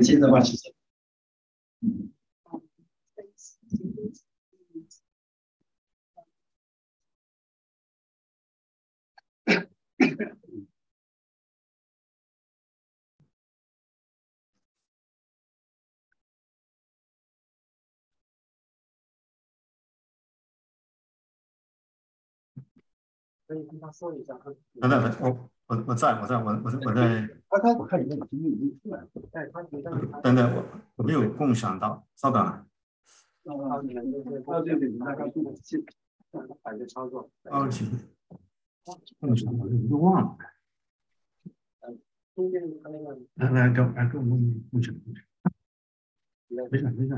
接的话是这嗯。可以跟他说一下。等等等，我我我在我在我我我在。刚刚 我看你那个屏幕已经出来了。等等，我我没有共享到，稍等。啊，操作。啊，行。共享我都忘了。中间他那个。来来，给来给我们共享共享。没事没事。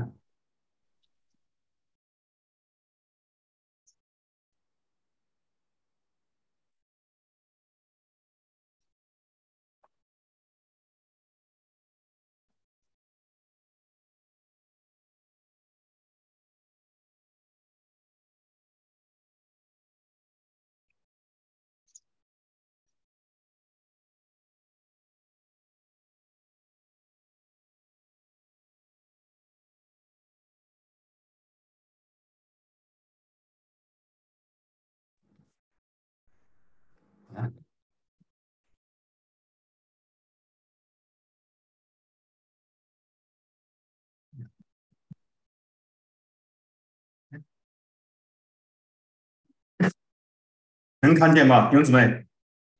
能看见吗，弟兄姊妹？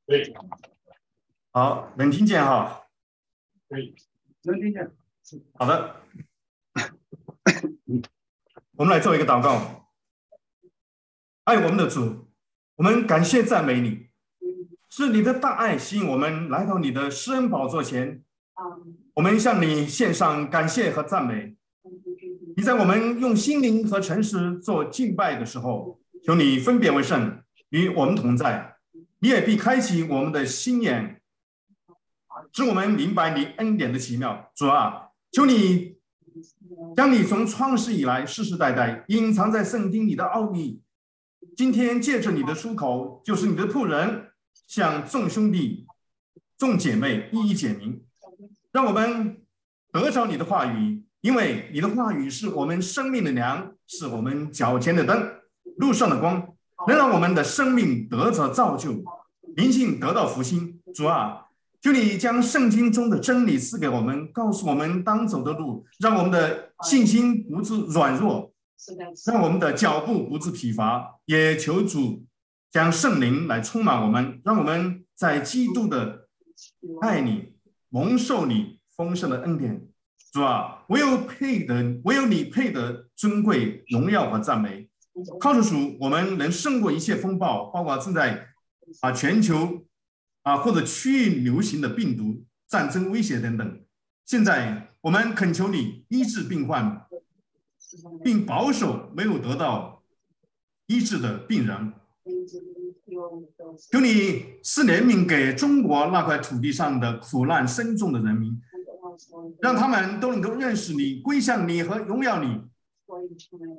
对。好，能听见哈？对，能听见。好的。我们来做一个祷告。爱我们的主，我们感谢赞美你，是你的大爱吸引我们来到你的施恩宝座前。我们向你献上感谢和赞美。你在我们用心灵和诚实做敬拜的时候，求你分别为圣。与我们同在，你也必开启我们的心眼，使我们明白你恩典的奇妙。主啊，求你将你从创世以来世世代代隐藏在圣经里的奥秘，今天借着你的出口，就是你的仆人，向众兄弟、众姐妹一一解明，让我们得着你的话语，因为你的话语是我们生命的粮，是我们脚前的灯，路上的光。能让我们的生命得着造就，灵性得到复兴。主啊，求你将圣经中的真理赐给我们，告诉我们当走的路，让我们的信心不致软弱，让我们的脚步不致疲乏。也求主将圣灵来充满我们，让我们在基督的爱你，蒙受你丰盛的恩典。主啊，唯有配得，唯有你配得尊贵、荣耀和赞美。靠着主，我们能胜过一切风暴，包括正在啊全球啊或者区域流行的病毒、战争威胁等等。现在我们恳求你医治病患，并保守没有得到医治的病人。求你赐怜悯给中国那块土地上的苦难深重的人民，让他们都能够认识你、归向你和荣耀你。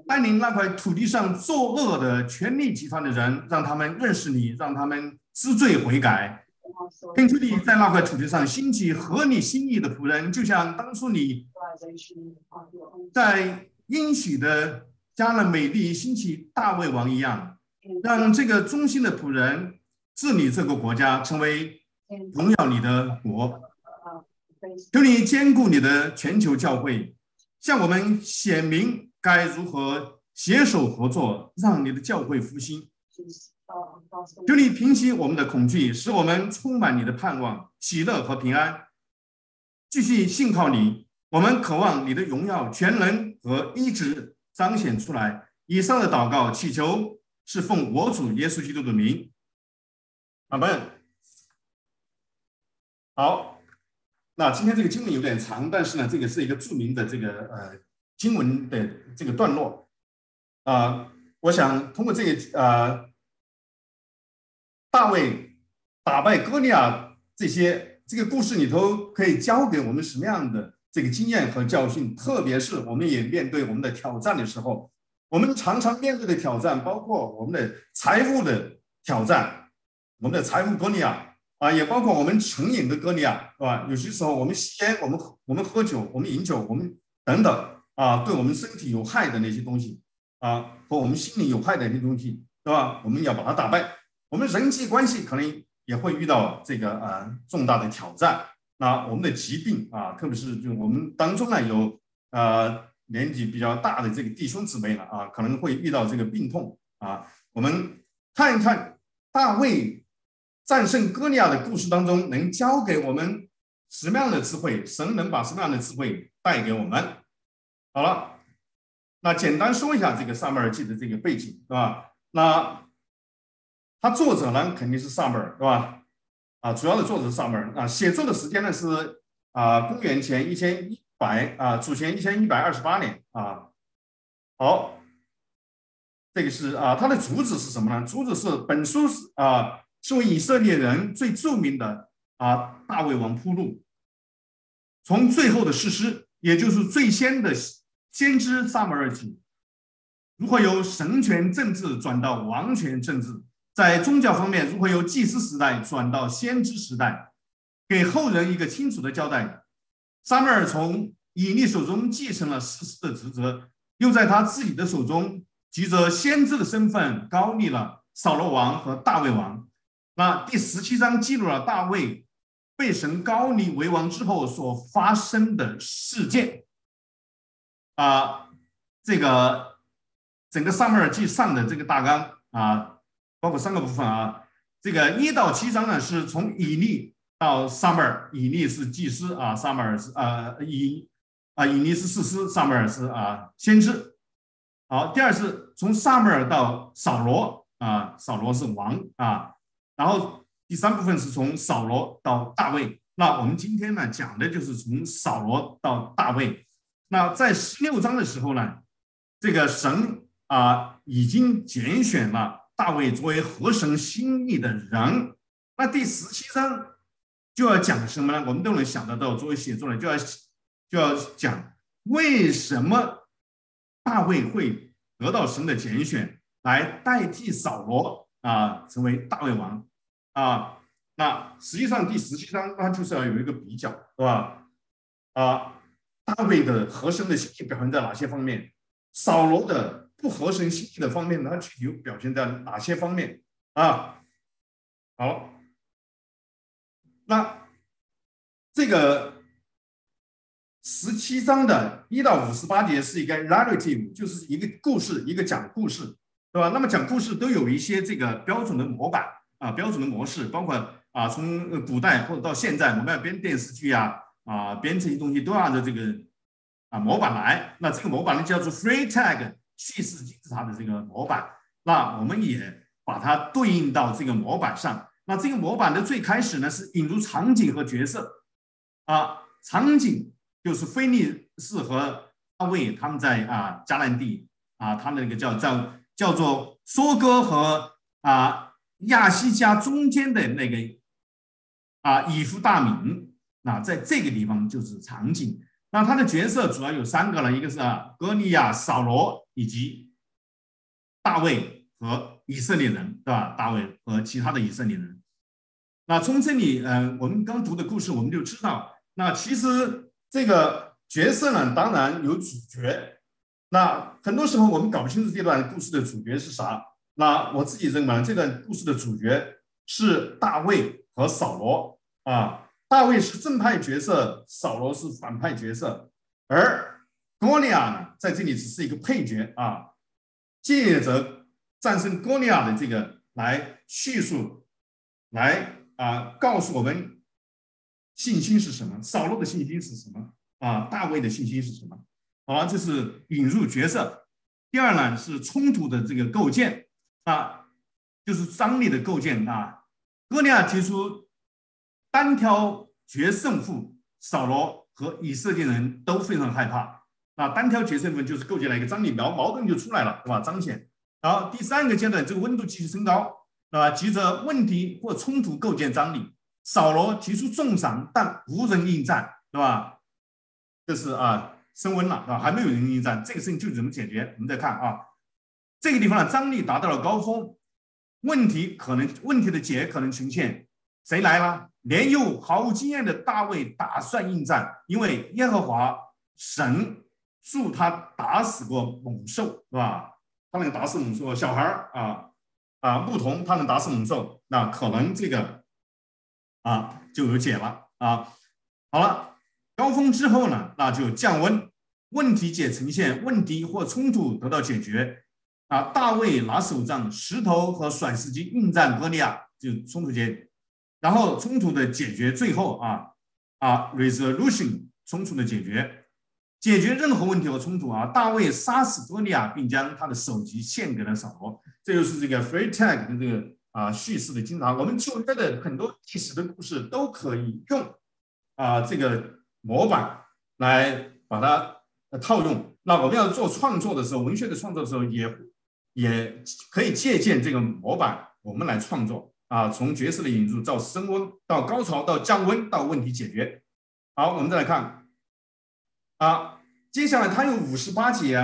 带领那块土地上作恶的权力集团的人，让他们认识你，让他们知罪悔改。并求你在那块土地上兴起合你心意的仆人，就像当初你在应许的加勒美地兴起大卫王一样，让这个忠心的仆人治理这个国家，成为荣耀你的国。求你兼顾你的全球教会，向我们显明。该如何携手合作，让你的教会复兴？求你平息我们的恐惧，使我们充满你的盼望、喜乐和平安。继续信靠你，我们渴望你的荣耀、全能和医治彰显出来。以上的祷告祈求是奉我主耶稣基督的名。阿门。好，那今天这个经文有点长，但是呢，这个是一个著名的这个呃。经文的这个段落啊，我想通过这个呃，大卫打败哥利亚这些这个故事里头，可以教给我们什么样的这个经验和教训？特别是我们也面对我们的挑战的时候，我们常常面对的挑战，包括我们的财务的挑战，我们的财富哥利亚啊，啊，也包括我们成瘾的歌利亚，是吧？有些时候我们吸烟，我们我们喝酒，我们饮酒，我们等等啊，对我们身体有害的那些东西啊，和我们心灵有害的那些东西，对吧？我们要把它打败。我们人际关系可能也会遇到这个呃重大的挑战。那我们的疾病啊，特别是就我们当中呢有呃年纪比较大的这个弟兄姊妹了啊，可能会遇到这个病痛啊。我们看一看大卫战胜哥利亚的故事当中，能教给我们什么样的智慧？神能把什么样的智慧带给我们？好了，那简单说一下这个撒母耳记的这个背景，是吧？那他作者呢肯定是撒母耳，是吧？啊，主要的作者是撒母耳啊，写作的时间呢是啊，公元前一千一百啊，主前一千一百二十八年啊。好，这个是啊，他的主旨是什么呢？主旨是本书是啊，是为以色列人最著名的啊大卫王铺路，从最后的事实，也就是最先的先知撒母耳起，如何由神权政治转到王权政治。在宗教方面，如何由祭司时代转到先知时代，给后人一个清楚的交代。撒母耳从以利手中继承了事师的职责，又在他自己的手中，举着先知的身份，高立了扫罗王和大卫王。那第十七章记录了大卫被神高立为王之后所发生的事件。啊，这个整个撒母耳记上的这个大纲啊。包括三个部分啊，这个一到七章呢，是从以利到撒母耳，以利是祭司啊，撒母耳是啊以啊以利是士师，撒母耳是啊先知。好，第二是从撒母耳到扫罗啊，扫罗是王啊，然后第三部分是从扫罗到大卫。那我们今天呢讲的就是从扫罗到大卫。那在十六章的时候呢，这个神啊已经拣选了。大卫作为合神心意的人，那第十七章就要讲什么呢？我们都能想得到，作为写作人就要就要讲为什么大卫会得到神的拣选，来代替扫罗啊，成为大卫王啊。那实际上第十七章它就是要有一个比较，是吧？啊，大卫的合神的心意表现在哪些方面？扫罗的。不合神心意的方面，它具体表现在哪些方面啊？好，那这个十七章的一到五十八节是一个 narrative，就是一个故事，一个讲故事，对吧？那么讲故事都有一些这个标准的模板啊，标准的模式，包括啊，从古代或者到现在，我们要编电视剧啊啊，编这些东西都按照这个啊模板来。那这个模板呢，叫做 free tag。叙事金字塔的这个模板，那我们也把它对应到这个模板上。那这个模板的最开始呢，是引入场景和角色啊，场景就是菲利士和大卫他们在啊迦南地啊，他们那个叫叫叫做梭哥和啊亚西加中间的那个啊以弗大名，那在这个地方就是场景。那他的角色主要有三个了，一个是歌利亚、扫罗以及大卫和以色列人，对吧？大卫和其他的以色列人。那从这里，嗯，我们刚读的故事，我们就知道，那其实这个角色呢，当然有主角。那很多时候我们搞不清楚这段故事的主角是啥。那我自己认为，这段故事的主角是大卫和扫罗啊。大卫是正派角色，扫罗是反派角色，而哥利亚呢，在这里只是一个配角啊，借着战胜哥利亚的这个来叙述，来啊告诉我们信心是什么，扫罗的信心是什么啊，大卫的信心是什么？好，这是引入角色。第二呢是冲突的这个构建啊，就是张力的构建啊，哥利亚提出。单挑决胜负，扫罗和以色列人都非常害怕。那单挑决胜负就是构建了一个张力，矛矛盾就出来了，对吧？彰显。然后第三个阶段，这个温度继续升高，对吧？急着问题或冲突构建张力，扫罗提出重赏，但无人应战，对吧？这是啊，升温了，对吧？还没有人应战，这个事情就怎么解决？我们再看啊，这个地方呢，张力达到了高峰，问题可能问题的解可能呈现。谁来了？年幼毫无经验的大卫打算应战，因为耶和华神助他打死过猛兽，是吧？他能打死猛兽，小孩啊啊，牧童他能打死猛兽，那可能这个啊就有解了啊。好了，高峰之后呢，那就降温，问题解呈现，问题或冲突得到解决啊。大卫拿手杖、石头和甩石机应战歌利亚，就冲突解，然后冲突的解决，最后啊啊 resolution 冲突的解决，解决任何问题和冲突啊。大卫杀死多利亚，并将他的首级献给了扫罗，这就是这个 free tag 的这个啊叙事的经常，我们旧约的很多历史的故事都可以用。啊，这个模板来把它套用。那我们要做创作的时候，文学的创作的时候，也也可以借鉴这个模板，我们来创作啊。从角色的引入到升温，到高潮，到降温，到问题解决。好，我们再来看啊，接下来它有五十八节，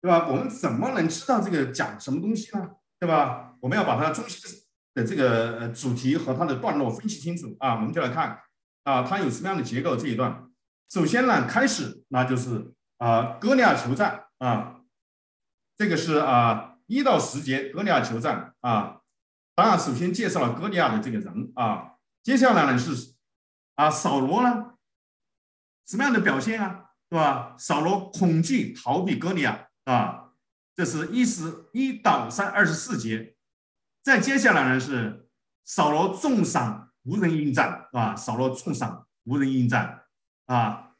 对吧？我们怎么能知道这个讲什么东西呢？对吧？我们要把它中心的这个主题和它的段落分析清楚啊。我们就来看。啊，它有什么样的结构？这一段，首先呢，开始那就是啊，哥利亚求战啊，这个是啊一到十节哥利亚求战啊，当然首先介绍了哥利亚的这个人啊，接下来呢是啊扫罗呢，什么样的表现啊，对吧？扫罗恐惧逃避哥利亚啊，这是一十一到三二十四节，再接下来呢是扫罗重赏。无人应战，啊？扫罗重赏，无人应战，啊，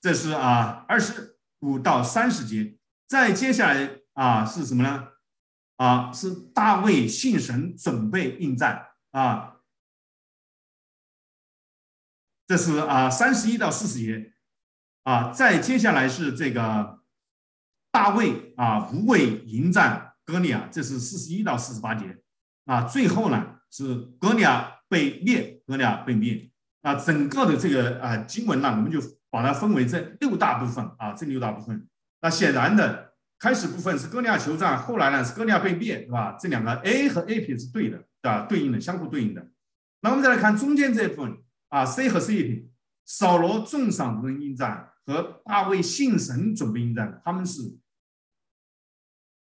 这是啊二十五到三十节。再接下来啊是什么呢？啊，是大卫信神，准备应战，啊，这是啊三十一到四十节，啊，再接下来是这个大卫啊无畏迎战歌利亚，这是四十一到四十八节，啊，最后呢？是哥利亚被灭，哥利亚被灭。啊整个的这个啊经文呢，我们就把它分为这六大部分啊，这六大部分。那显然的，开始部分是哥利亚求战，后来呢是哥利亚被灭，是吧？这两个 A 和 A 撇是对的，啊，对应的，相互对应的。那我们再来看中间这一部分啊，C 和 C 撇，扫罗重赏无人应战和大卫信神准备应战，他们是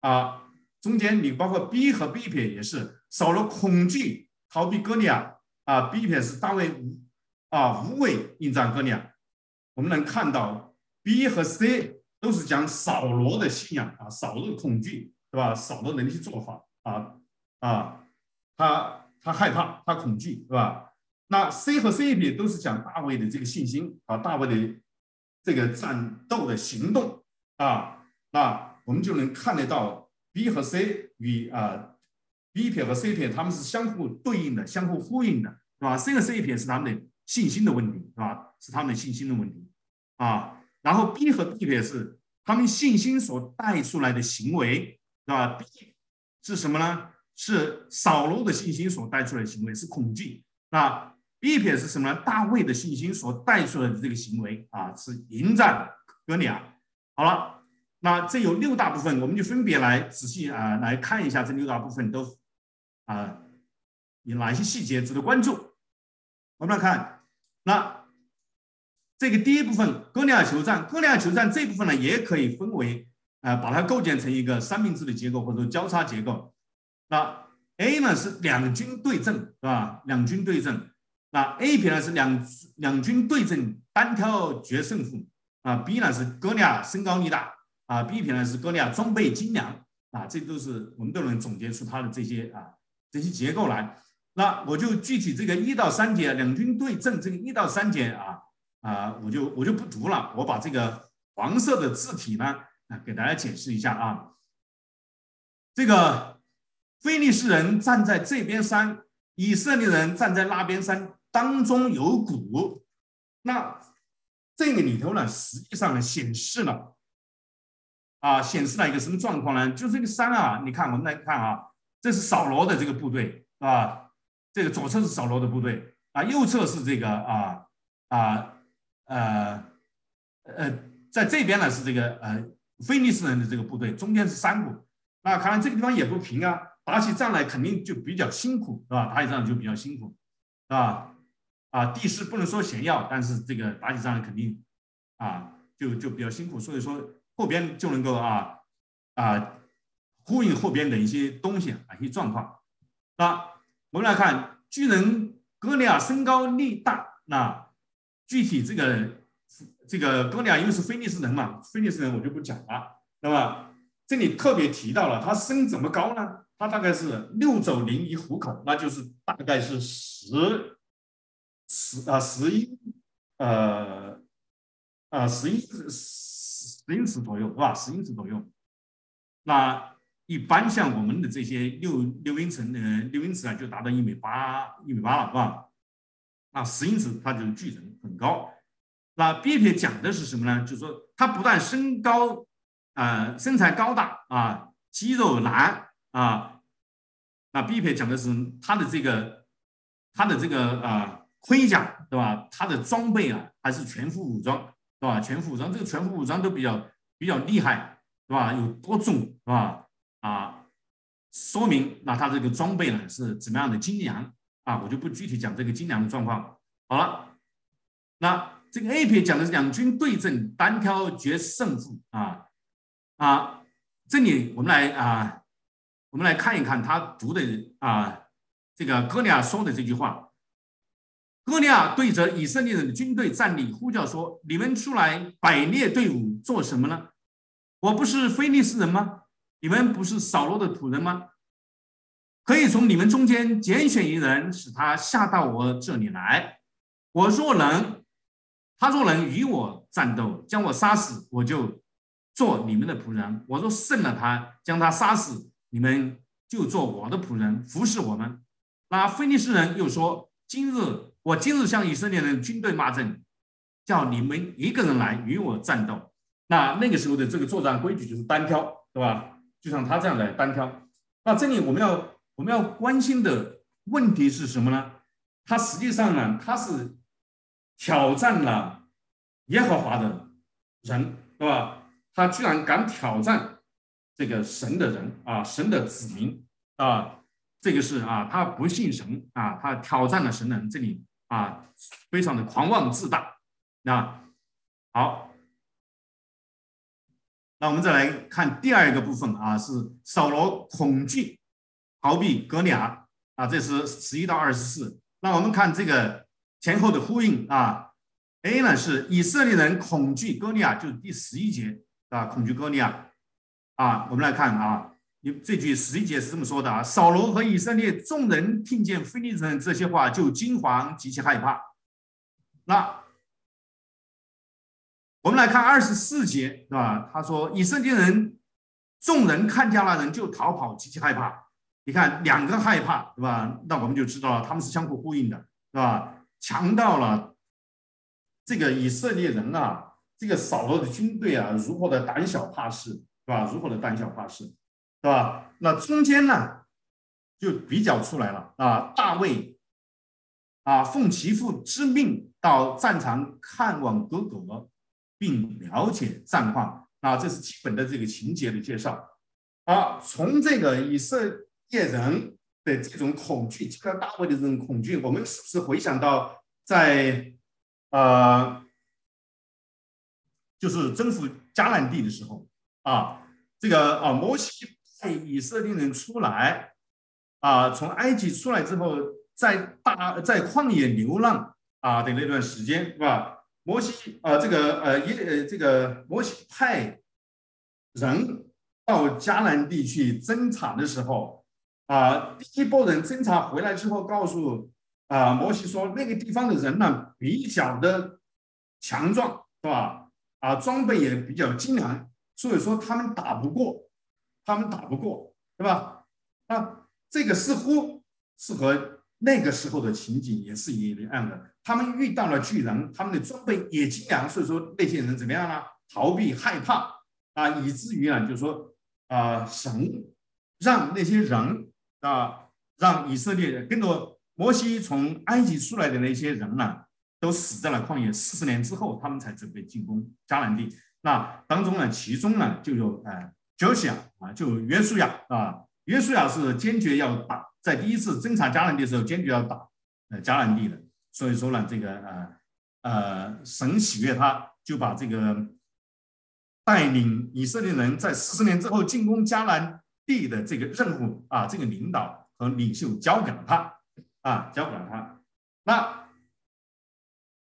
啊，中间你包括 B 和 B 撇也是。扫罗恐惧逃避哥利亚啊，B 撇是大卫无啊无畏应战哥利亚。我们能看到 B 和 C 都是讲扫罗的信仰啊，扫罗的恐惧，对吧？扫罗的那些做法啊啊，他他害怕，他恐惧，对吧？那 C 和 C 篇都是讲大卫的这个信心啊，大卫的这个战斗的行动啊，那我们就能看得到 B 和 C 与啊。B 撇和 C 撇，他们是相互对应的、相互呼应的，是吧？C 和 C 撇是他们的信心的问题，是吧？是他们的信心的问题啊。然后 B 和 B 撇是他们信心所带出来的行为，是吧？B 是什么呢？是扫罗的信心所带出来的行为，是恐惧。那 B 撇是什么呢？大卫的信心所带出来的这个行为啊，是迎战哥利亚。好了，那这有六大部分，我们就分别来仔细啊来看一下这六大部分都。啊，有哪些细节值得关注？我们来看，那这个第一部分哥利亚求战，哥利亚求战这部分呢，也可以分为啊，把它构建成一个三明治的结构或者交叉结构。那 A 呢是两军对阵，是吧？两军对阵。那 A 撇呢是两两军对阵，单挑决胜负。啊，B 呢是哥利亚身高力大，啊，B 撇呢是哥利亚装备精良。啊，这都是我们都能总结出他的这些啊。这些结构来，那我就具体这个一到三节两军对阵这个一到三节啊啊，我就我就不读了，我把这个黄色的字体呢啊给大家解释一下啊。这个菲利士人站在这边山，以色列人站在那边山，当中有谷。那这个里头呢，实际上呢显示了啊显示了一个什么状况呢？就这个山啊，你看我们来看啊。这是扫罗的这个部队啊，这个左侧是扫罗的部队啊，右侧是这个啊啊呃呃，在这边呢是这个呃菲利斯人的这个部队，中间是山谷。那看来这个地方也不平啊，打起仗来肯定就比较辛苦，是吧？打起仗就比较辛苦，是吧？啊，地势不能说险要，但是这个打起仗来肯定啊，就就比较辛苦，所以说后边就能够啊啊呼应后边的一些东西啊一些状况。那我们来看巨人哥利亚身高力大，那具体这个这个哥利亚因为是菲利斯人嘛，菲利斯人我就不讲了，那么。这里特别提到了，他身怎么高呢？他大概是六肘零一虎口，那就是大概是十十啊十一呃啊十一十英尺左右是吧？十英尺左右。那一般像我们的这些六六英尺呃六英尺啊，就达到一米八一米八了是吧？那十英尺它就是巨人，很高。那 B 撇讲的是什么呢？就是说他不但身高。呃，身材高大啊，肌肉男啊，那 B 片讲的是他的这个，他的这个啊盔甲对吧？他的装备啊还是全副武装是吧？全副武装，这个全副武装都比较比较厉害是吧？有多重是吧？啊，说明那他这个装备呢是怎么样的精良啊？我就不具体讲这个精良的状况。好了，那这个 A 撇讲的是两军对阵，单挑决胜负啊。啊，这里我们来啊，我们来看一看他读的啊，这个哥利亚说的这句话。哥利亚对着以色列人的军队站立，呼叫说：“你们出来摆列队伍做什么呢？我不是非利士人吗？你们不是扫罗的仆人吗？可以从你们中间拣选一人，使他下到我这里来。我若能，他若能与我战斗，将我杀死，我就。”做你们的仆人，我若胜了他，将他杀死，你们就做我的仆人，服侍我们。那菲利斯人又说：今日我今日向以色列人军队骂阵，叫你们一个人来与我战斗。那那个时候的这个作战规矩就是单挑，对吧？就像他这样的单挑。那这里我们要我们要关心的问题是什么呢？他实际上呢，他是挑战了耶和华的人，对吧？他居然敢挑战这个神的人啊，神的子民啊，这个是啊，他不信神啊，他挑战了神的人，这里啊，非常的狂妄自大。那好，那我们再来看第二个部分啊，是扫罗恐惧逃避哥利亚啊，这是十一到二十四。那我们看这个前后的呼应啊，A 呢是以色列人恐惧哥利亚，就是第十一节。啊，恐惧哥利亚啊！我们来看啊，你这句十一节是这么说的啊：扫罗和以色列众人听见非利士人这些话，就惊惶极其害怕。那我们来看二十四节，是吧？他说以色列人众人看见了人就逃跑，极其害怕。你看两个害怕，对吧？那我们就知道了，他们是相互呼应的，是吧？强调了这个以色列人啊。这个扫罗的军队啊，如何的胆小怕事，是吧？如何的胆小怕事，是吧？那中间呢，就比较出来了啊。大卫啊，奉其父之命到战场看望哥哥，并了解战况啊，这是基本的这个情节的介绍啊。从这个以色猎人的这种恐惧，这个大卫的这种恐惧，我们是不是回想到在啊？就是征服迦南地的时候啊，这个啊，摩西派以色列人出来啊，从埃及出来之后，在大在旷野流浪啊的那段时间，是吧？摩西啊，这个呃，一呃，这个摩西派人到迦南地去侦查的时候啊，第一波人侦查回来之后，告诉啊摩西说，那个地方的人呢比较的强壮，是吧？啊，装备也比较精良，所以说他们打不过，他们打不过，对吧？啊这个似乎是和那个时候的情景也是一样的。他们遇到了巨人，他们的装备也精良，所以说那些人怎么样呢？逃避害怕啊，以至于啊，就是说啊，神让那些人啊，让以色列人跟着摩西从埃及出来的那些人呢。都死在了旷野，四十年之后，他们才准备进攻迦南地。那当中呢，其中呢就有呃，约书亚啊，就约书亚啊，约书亚是坚决要打，在第一次侦查迦南地的时候，坚决要打呃迦南地的。所以说呢，这个呃呃，神喜悦他，就把这个带领以色列人在四十年之后进攻迦南地的这个任务啊，这个领导和领袖交给了他啊，交给了他。那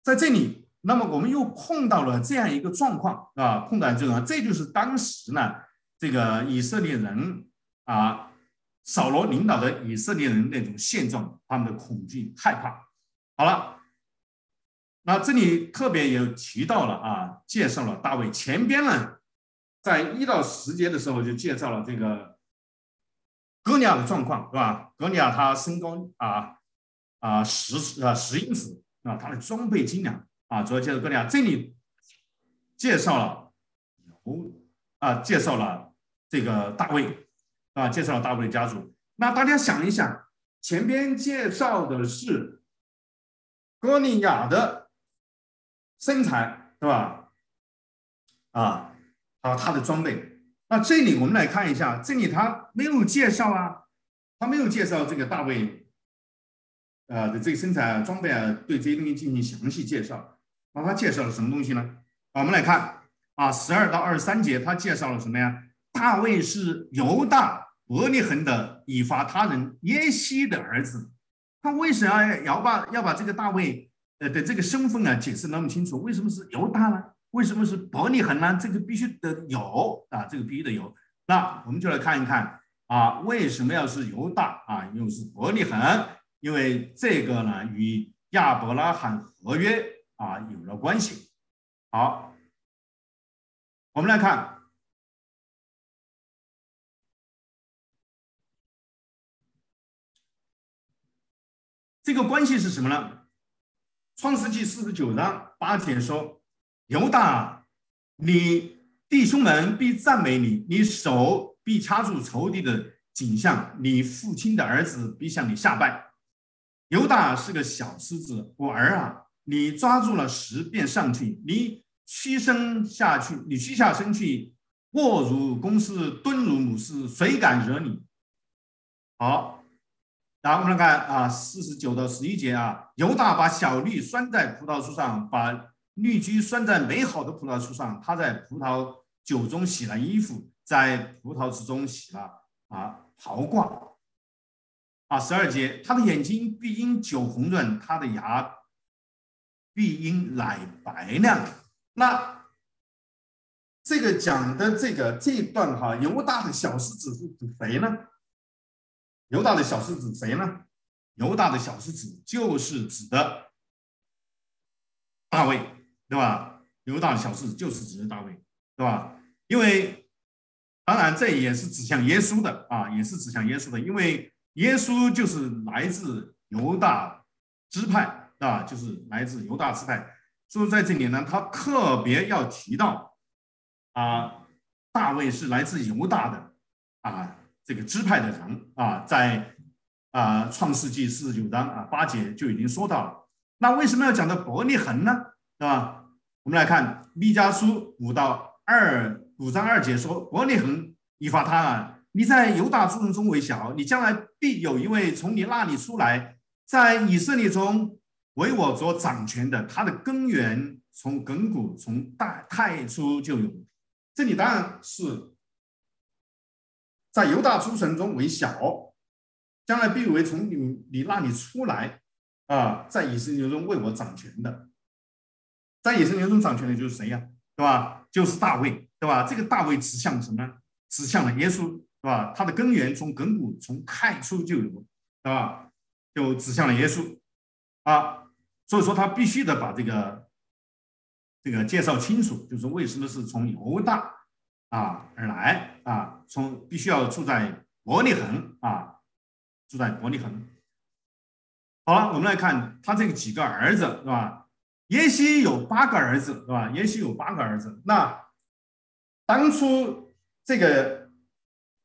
在这里，那么我们又碰到了这样一个状况啊，碰到这个，这就是当时呢，这个以色列人啊，扫罗领导的以色列人那种现状，他们的恐惧害怕。好了，那这里特别有提到了啊，介绍了大卫。前边呢，在一到十节的时候就介绍了这个哥尼亚的状况，是吧？哥尼亚他身高啊啊十啊十英尺啊，他的装备精良啊，主要介绍哥尼亚。这里介绍了有啊，介绍了这个大卫啊，介绍了大卫的家族。那大家想一想，前边介绍的是。哥尼亚的身材，对吧？啊，还有他的装备。那这里我们来看一下，这里他没有介绍啊，他没有介绍这个大卫，呃的这个身材啊、装备啊，对这些东西进行详细介绍。那他介绍了什么东西呢？我们来看啊，十二到二十三节，他介绍了什么呀？大卫是犹大伯利恒的以法他人耶西的儿子。他为什么要把要把这个大卫呃的这个身份啊解释那么清楚？为什么是犹大呢？为什么是伯利恒呢？这个必须得有啊，这个必须得有。那我们就来看一看啊，为什么要是犹大啊，又是伯利恒？因为这个呢与亚伯拉罕合约啊有了关系。好，我们来看。这个关系是什么呢？创世纪四十九章八节说：“犹大，你弟兄们必赞美你，你手必掐住仇敌的颈项，你父亲的儿子必向你下拜。”犹大是个小狮子，我儿啊，你抓住了石便上去，你屈身下去，你屈下身去，卧如公狮，蹲如母狮，谁敢惹你？好。然后我们来看啊，四十九到十一节啊，犹大把小绿拴在葡萄树上，把绿菊拴在美好的葡萄树上。他在葡萄酒中洗了衣服，在葡萄之中洗了啊袍褂。啊，十二节，他的眼睛必因酒红润，他的牙必因奶白亮。那这个讲的这个这一段哈，犹大的小狮子是指谁呢？犹大的小狮子谁呢？犹大的小狮子就是指的大卫，对吧？犹大的小狮子就是指的大卫，对吧？因为当然这也是指向耶稣的啊，也是指向耶稣的，因为耶稣就是来自犹大支派，啊，就是来自犹大支派。所以在这里呢，他特别要提到啊，大卫是来自犹大的啊。这个支派的人啊，在啊创世纪四十九章啊八节就已经说到了。那为什么要讲到伯利恒呢？是吧？我们来看密迦书五到二五章二节说：“伯利恒以法他啊，你在犹大诸人中为小，你将来必有一位从你那里出来，在以色列中为我所掌权的。他的根源从亘古从大太初就有。”这里当然是。在犹大诸神中为小，将来必为从你你那里出来啊，在以色列中为我掌权的，在以色列中掌权的就是谁呀？对吧？就是大卫，对吧？这个大卫指向什么呢？指向了耶稣，对吧？他的根源从亘古从太初就有，对吧？就指向了耶稣啊，所以说他必须得把这个这个介绍清楚，就是为什么是从犹大。啊，而来啊，从必须要住在伯利恒啊，住在伯利恒。好了，我们来看他这个几个儿子是吧？耶西有八个儿子是吧？耶西有八个儿子。那当初这个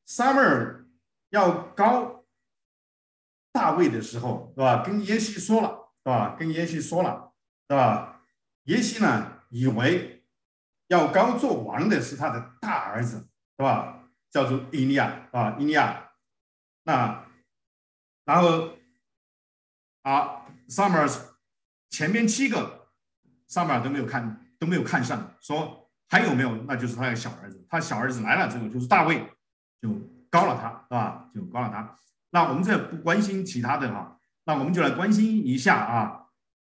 summer 要高大卫的时候是吧？跟耶西说了是吧？跟耶西说了是吧？耶西呢以为。要高做王的是他的大儿子，是吧？叫做伊利亚啊，伊利亚。那然后啊，Summer 前面七个 Summer 都没有看都没有看上，说还有没有？那就是他的小儿子，他小儿子来了之后就是大卫，就高了他，是吧？就高了他。那我们这不关心其他的哈，那我们就来关心一下啊，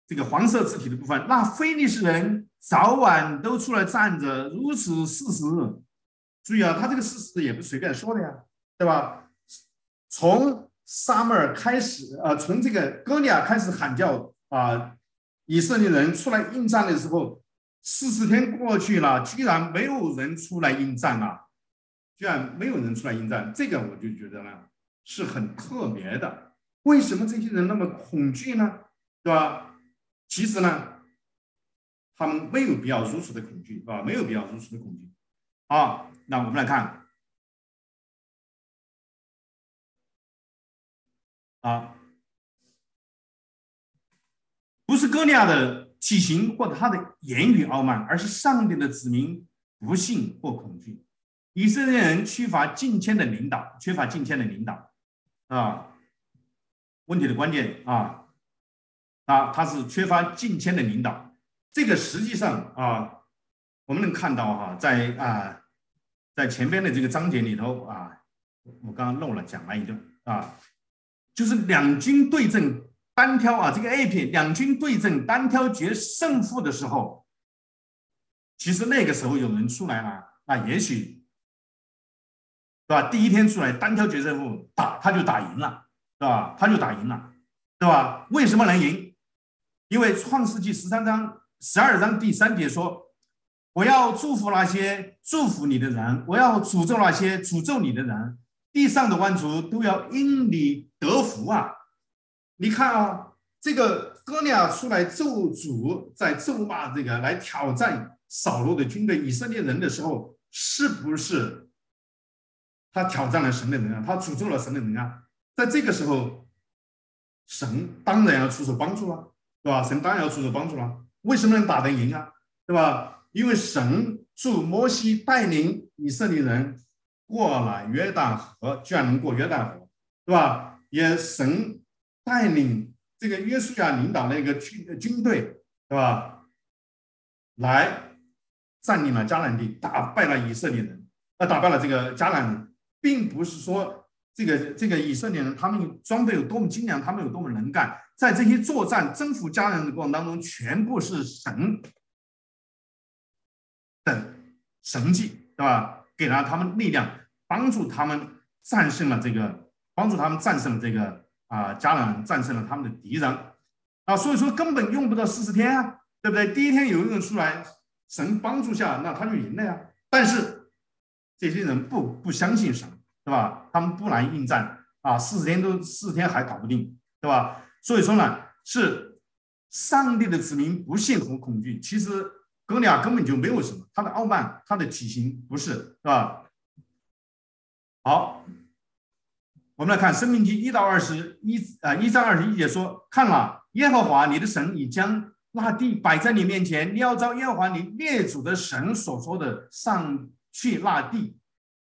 这个黄色字体的部分。那非利士人早晚都出来站着，如此事实。注意啊，他这个事实也不随便说的呀，对吧？从 Summer 开始，呃，从这个哥利亚开始喊叫啊，以色列人出来应战的时候，四十天过去了，居然没有人出来应战啊！居然没有人出来应战，这个我就觉得呢。是很特别的，为什么这些人那么恐惧呢？对吧？其实呢，他们没有必要如此的恐惧，啊，没有必要如此的恐惧。啊，那我们来看，啊，不是哥利亚的体型或者他的言语傲慢，而是上帝的子民不幸或恐惧。以色列人缺乏敬谦的领导，缺乏敬谦的领导。啊，问题的关键啊，啊，他是缺乏近谦的领导。这个实际上啊，我们能看到哈，在啊，在前边的这个章节里头啊，我刚刚漏了讲了一段啊，就是两军对阵单挑啊，这个 A 片两军对阵单挑决胜负的时候，其实那个时候有人出来了，那也许。对吧？第一天出来单挑决胜负打他就打赢了，对吧？他就打赢了，对吧？为什么能赢？因为创世纪十三章十二章第三节说：“我要祝福那些祝福你的人，我要诅咒那些诅咒你的人，地上的万族都要因你得福啊！”你看啊，这个哥利亚出来咒诅，在咒骂这个来挑战扫罗的军队以色列人的时候，是不是？他挑战了神的能量，他诅咒了神的能量。在这个时候，神当然要出手帮助了，对吧？神当然要出手帮助了。为什么能打得赢啊？对吧？因为神助摩西带领以色列人过了约旦河，居然能过约旦河，对吧？也神带领这个约书亚领导那个军军队，对吧？来占领了迦南地，打败了以色列人，呃，打败了这个迦南人。并不是说这个这个以色列人他们装备有多么精良，他们有多么能干，在这些作战征服迦南的过程当中，全部是神的神迹，对吧？给了他们力量，帮助他们战胜了这个，帮助他们战胜了这个啊，家人战胜了他们的敌人啊，所以说根本用不到四十天啊，对不对？第一天有一个人出来，神帮助下，那他就赢了呀。但是这些人不不相信神。对吧？他们不来应战啊，四十天都四十天还搞不定，对吧？所以说呢，是上帝的子民不信和恐惧。其实哥利亚根本就没有什么，他的傲慢，他的体型不是，是吧？好，我们来看《生命记》一到二十一啊，一章二十一节说：“看了耶和华你的神已将那地摆在你面前，你要照耶和华你列祖的神所说的上去那地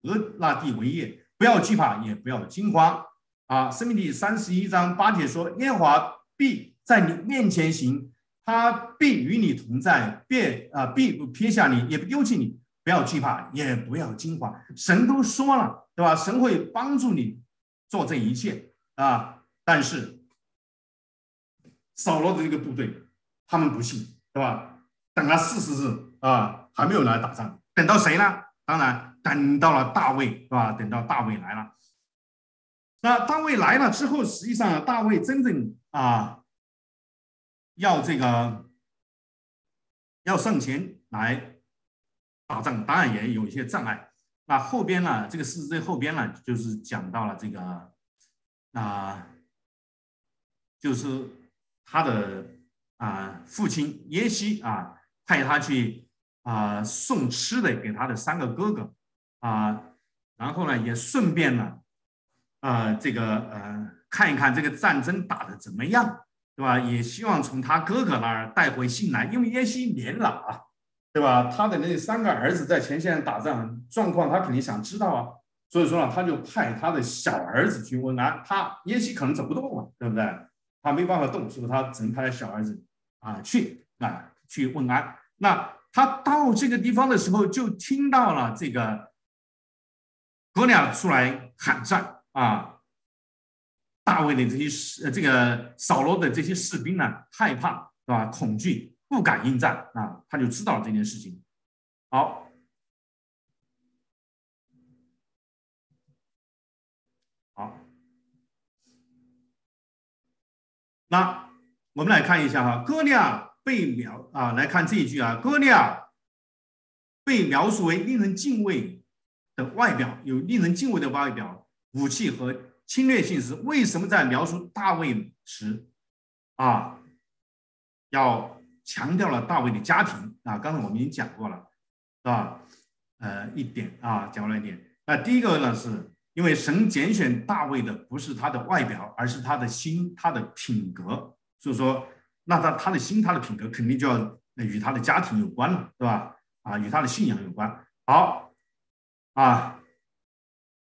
而那地为业。”不要惧怕，也不要惊慌啊！生命第三十一章八节说：“耶和华必在你面前行，他必与你同在，必啊必不撇下你，也不丢弃你。不要惧怕，也不要惊慌。神都说了，对吧？神会帮助你做这一切啊！但是扫罗的这个部队，他们不信，对吧？等了四十日啊，还没有来打仗，等到谁呢？当然。等到了大卫，是吧？等到大卫来了，那大卫来了之后，实际上大卫真正啊，要这个要上前来打仗，当然也有一些障碍。那后边呢，这个事实后边呢，就是讲到了这个啊，就是他的啊父亲耶西啊，派他去啊送吃的给他的三个哥哥。啊，然后呢，也顺便呢，啊，这个呃，看一看这个战争打的怎么样，对吧？也希望从他哥哥那儿带回信来，因为耶西年老啊，对吧？他的那三个儿子在前线打仗，状况他肯定想知道啊，所以说呢，他就派他的小儿子去问安。他耶西可能走不动了，对不对？他没办法动，所以他只能派小儿子啊去啊去问安。那他到这个地方的时候，就听到了这个哥俩出来喊战啊。大卫的这些士，呃，这个扫罗的这些士兵呢，害怕，是吧？恐惧，不敢应战啊。他就知道这件事情。好，好，那我们来看一下哈，哥利亚被描啊，来看这一句啊，哥利亚被描述为令人敬畏的外表，有令人敬畏的外表，武器和。侵略性时，为什么在描述大卫时，啊，要强调了大卫的家庭啊？刚才我们已经讲过了，是吧？呃，一点啊，讲过了一点。那第一个呢，是因为神拣选大卫的不是他的外表，而是他的心，他的品格。所以说，那他他的心，他的品格肯定就要与他的家庭有关了，对吧？啊，与他的信仰有关。好，啊。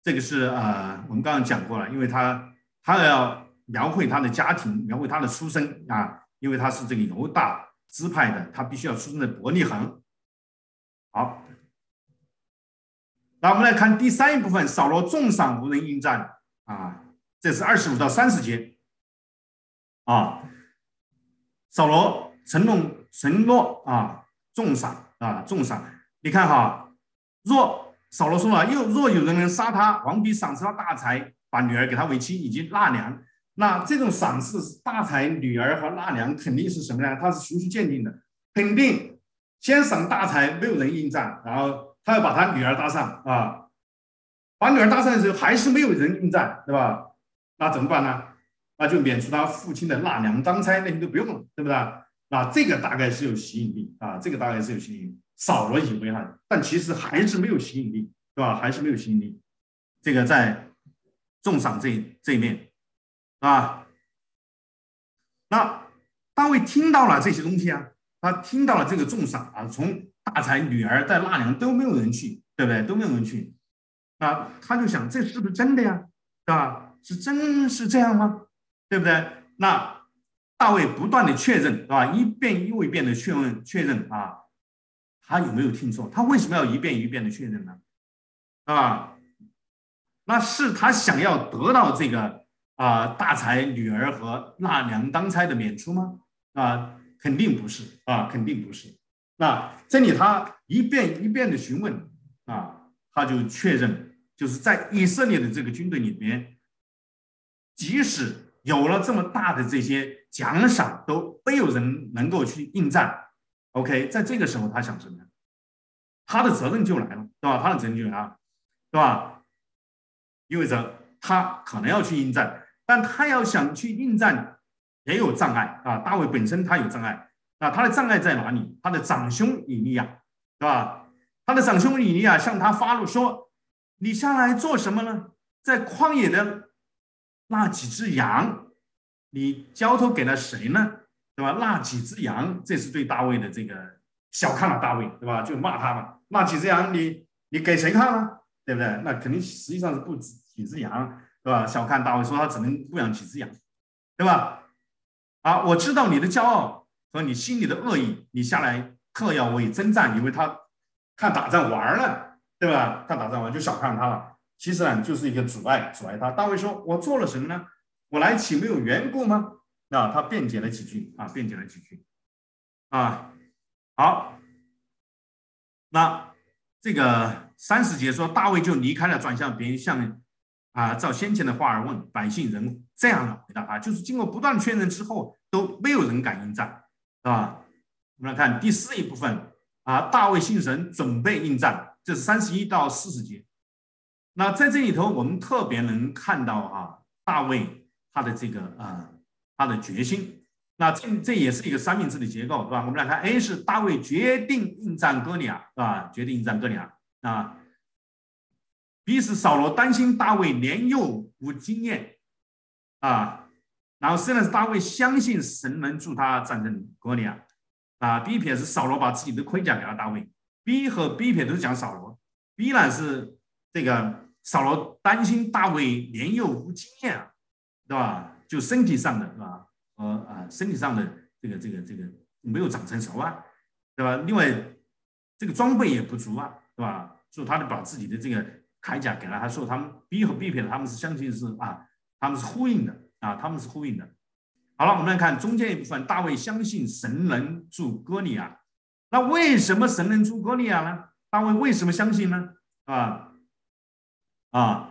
这个是呃，我们刚刚讲过了，因为他他要描绘他的家庭，描绘他的出身啊，因为他是这个犹大支派的，他必须要出生在伯利恒。好，那我们来看第三一部分，扫罗重赏无人应战啊，这是二十五到三十节啊，扫罗承诺承诺啊，重赏啊，重赏，你看哈，若。扫罗说了：“又若有人能杀他，王必赏赐他大财，把女儿给他为妻，以及纳粮。那这种赏赐大才、女儿和纳凉，肯定是什么呢？他是循序渐进的，肯定先赏大才，没有人应战，然后他要把他女儿搭上啊，把女儿搭上的时候，还是没有人应战，对吧？那怎么办呢？那就免除他父亲的纳凉当差，那些都不用了，对不对？那这个大概是有吸引力啊，这个大概是有吸引力。”少了以为哈，但其实还是没有吸引力，对吧？还是没有吸引力。这个在重赏这这一面啊，那大卫听到了这些东西啊，他听到了这个重赏啊，从大财、女儿带纳粮都没有人去，对不对？都没有人去，啊，他就想这是不是真的呀？对吧？是真是这样吗？对不对？那大卫不断的确认，啊？一遍又一遍的确认确认啊。他有没有听错？他为什么要一遍一遍的确认呢？啊，那是他想要得到这个啊大财女儿和纳粮当差的免除吗？啊，肯定不是啊，肯定不是。那这里他一遍一遍的询问啊，他就确认，就是在以色列的这个军队里边，即使有了这么大的这些奖赏，都没有人能够去应战。OK，在这个时候，他想什么？他的责任就来了，对吧？他的责任就来了，对吧？意味着他可能要去应战，但他要想去应战，也有障碍啊。大卫本身他有障碍，啊，他的障碍在哪里？他的长兄以利亚，对吧？他的长兄以利亚向他发怒说：“你下来做什么呢？在旷野的那几只羊，你交托给了谁呢？”对吧？那几只羊，这是对大卫的这个小看了大卫，对吧？就骂他嘛。那几只羊，你你给谁看了？对不对？那肯定实际上是不止几只羊，对吧？小看大卫，说他只能牧养几只羊，对吧？啊，我知道你的骄傲和你心里的恶意，你下来特要为征战，以为他看打仗玩了，对吧？看打仗玩就小看他了。其实呢，就是一个阻碍，阻碍他。大卫说：“我做了什么呢？我来岂没有缘故吗？”那他辩解了几句啊，辩解了几句啊，好，那这个三十节说大卫就离开了，转向别人，向啊照先前的话而问百姓人这样的回答啊，就是经过不断确认之后都没有人敢应战，啊，我们来看第四一部分啊，大卫信神准备应战，这是三十一到四十节。那在这里头我们特别能看到啊，大卫他的这个啊。他的决心，那这这也是一个三明治的结构，是吧？我们来看，A 是大卫决定应战哥利亚，是吧？决定应战哥利亚啊。B 是扫罗担心大卫年幼无经验啊，然后 C 呢是大卫相信神能助他战胜哥利亚啊。B 撇是扫罗把自己的盔甲给了大卫，B 和 B 撇都是讲扫罗，B 呢是这个扫罗担心大卫年幼无经验啊，对吧？就身体上的是吧？和啊身体上的这个这个这个没有长成熟啊，对吧？另外这个装备也不足啊，对吧？所以他就把自己的这个铠甲给了他，说他们 B 和 B 片他们是相信是啊，他们是呼应的啊，他们是呼应的。好了，我们来看中间一部分，大卫相信神能助歌利亚。那为什么神能助歌利亚呢？大卫为什么相信呢？啊啊！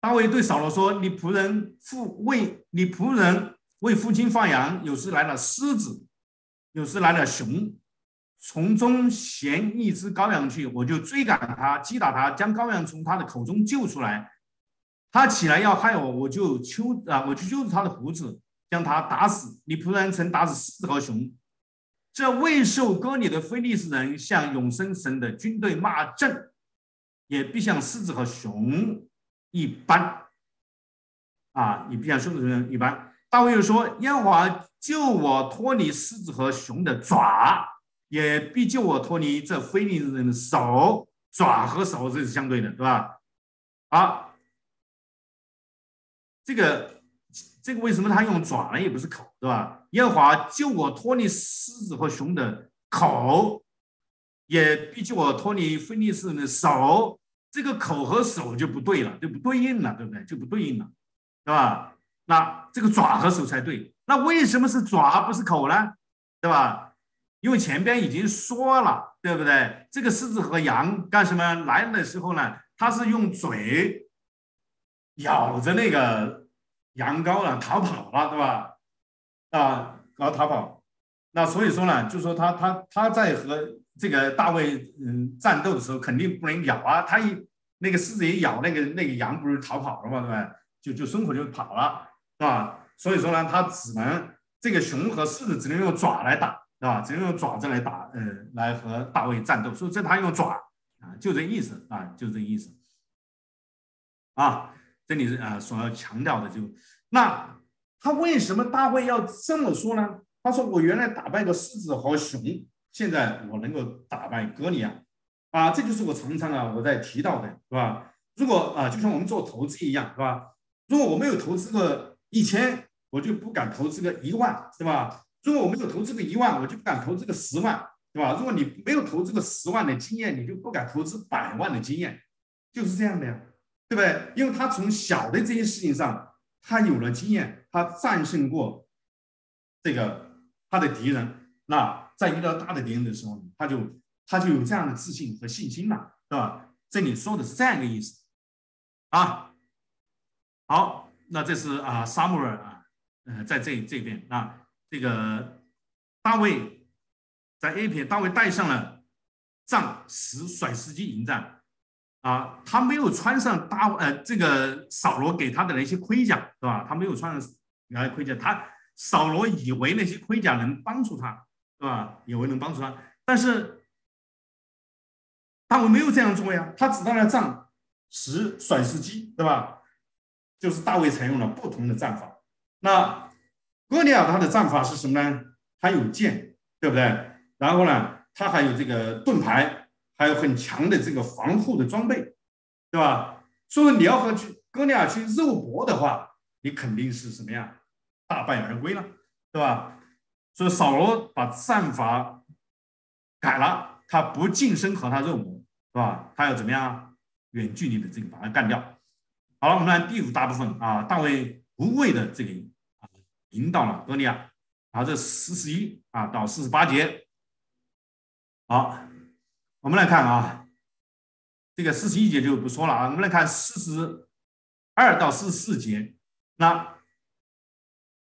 大卫对扫罗说：“你仆人父为你仆人为父亲放羊，有时来了狮子，有时来了熊，从中衔一只羔羊去，我就追赶他，击打他，将羔羊从他的口中救出来。他起来要害我，我就揪啊，我就揪住他的胡子，将他打死。你仆人曾打死狮子和熊。”这未受割礼的非利士人向永生神的军队骂阵，也必像狮子和熊一般，啊，也必像狮子和熊一般。大卫又说：“耶和华救我脱离狮子和熊的爪，也必救我脱离这非利士人的手。爪和手这是相对的，对吧？好，这个。”这个为什么他用爪呢？也不是口，对吧？耶和华救我脱离狮子和熊的口，也必救我脱离非利士人的手。这个口和手就不对了，就不对应了，对不对？就不对应了，对吧？那这个爪和手才对。那为什么是爪不是口呢？对吧？因为前边已经说了，对不对？这个狮子和羊干什么来的时候呢？它是用嘴咬着那个。羊羔了，逃跑了，对吧？啊，然后逃跑，那所以说呢，就说他他他在和这个大卫嗯战斗的时候，肯定不能咬啊，他一那个狮子一咬，那个那个羊不是逃跑了吗？对吧？就就松口就跑了，是吧？所以说呢，他只能这个熊和狮子只能用爪来打，是吧？只能用爪子来打，嗯，来和大卫战斗。所以这他用爪啊，就这意思啊，就这意思啊。这里是啊，所要强调的就，那他为什么大卫要这么说呢？他说我原来打败过狮子和熊，现在我能够打败哥利亚，啊，这就是我常常啊我在提到的，是吧？如果啊，就像我们做投资一样，是吧？如果我没有投资个一千，我就不敢投资个一万，是吧？如果我没有投资个一万，我就不敢投资个十万，对吧？如果你没有投资个十万的经验，你就不敢投资百万的经验，就是这样的呀。对不对？因为他从小的这些事情上，他有了经验，他战胜过这个他的敌人。那在遇到大的敌人的时候，他就他就有这样的自信和信心了，对吧？这里说的是这样一个意思啊。好，那这是啊，沙穆尔啊，呃，在这这边啊，这个大卫在 A 片，大卫带上了杖，十甩石机迎战。啊，他没有穿上大呃这个扫罗给他的那些盔甲，是吧？他没有穿上原来盔甲，他扫罗以为那些盔甲能帮助他，是吧？以为能帮助他，但是大卫没有这样做呀，他只带了杖、石、甩石机，对吧？就是大卫采用了不同的战法。那哥利亚他的战法是什么呢？他有剑，对不对？然后呢，他还有这个盾牌。还有很强的这个防护的装备，对吧？所以你要和去哥利亚去肉搏的话，你肯定是什么呀？大败而归了，对吧？所以扫罗把战法改了，他不近身和他肉搏，是吧？他要怎么样？远距离的这个把他干掉。好了，我们来第五大部分啊，大卫无畏的这个，引导了哥利亚。好，这四十一啊到四十八节，好。我们来看啊，这个四十一节就不说了啊。我们来看四十二到四十四节。那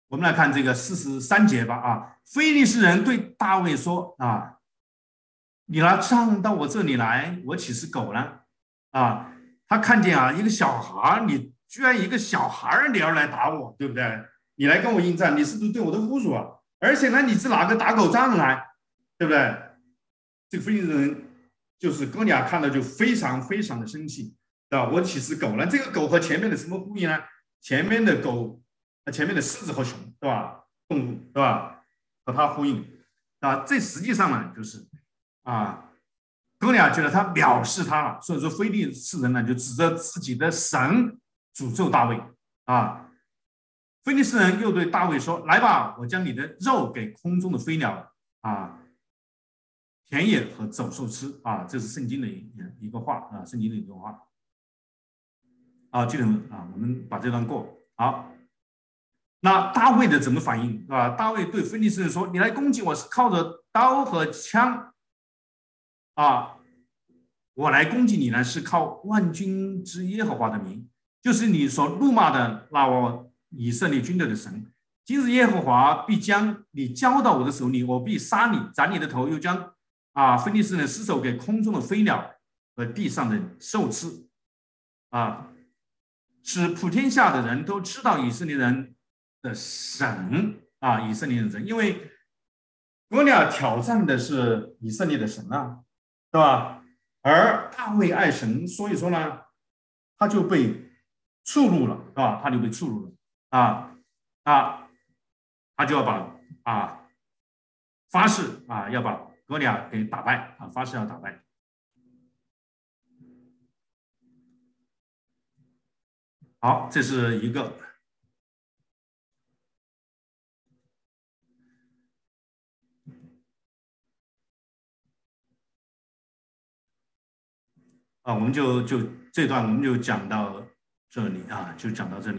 我们来看这个四十三节吧啊。非利士人对大卫说啊：“你拿杖到我这里来，我岂是狗呢？”啊，他看见啊一个小孩你居然一个小孩你要来打我，对不对？你来跟我应战，你是不是对我的侮辱啊？而且呢，你是哪个打狗仗来，对不对？这个非利士人。就是哥利亚看到就非常非常的生气，对吧？我岂是狗呢？这个狗和前面的什么呼应呢？前面的狗，前面的狮子和熊，对吧？动物，对吧？和它呼应，啊，这实际上呢，就是啊，哥利亚觉得他藐视他了，所以说非利士人呢就指着自己的神诅咒大卫啊。非利士人又对大卫说：“来吧，我将你的肉给空中的飞鸟啊、田野和走兽吃啊。”这是圣经的一一个话啊，圣经的一个话。啊，记得啊，我们把这段过好。那大卫的怎么反应啊？大卫对非利士人说：“你来攻击我是靠着刀和枪。”啊，我来攻击你呢，是靠万军之耶和华的名，就是你所怒骂的那我以色列军队的神。今日耶和华必将你交到我的手里，我必杀你，斩你的头，又将啊菲利斯人失手给空中的飞鸟和地上的兽吃，啊，使普天下的人都知道以色列人的神啊，以色列人的神，因为哥利亚挑战的是以色列的神啊。对吧？而大卫爱神，所以说呢，他就被触怒了，是吧？他就被触怒了啊啊，他就要把啊发誓啊要把哥利亚给打败啊，发誓要打败。好，这是一个。啊，我们就就这段我们就讲到这里啊，就讲到这里，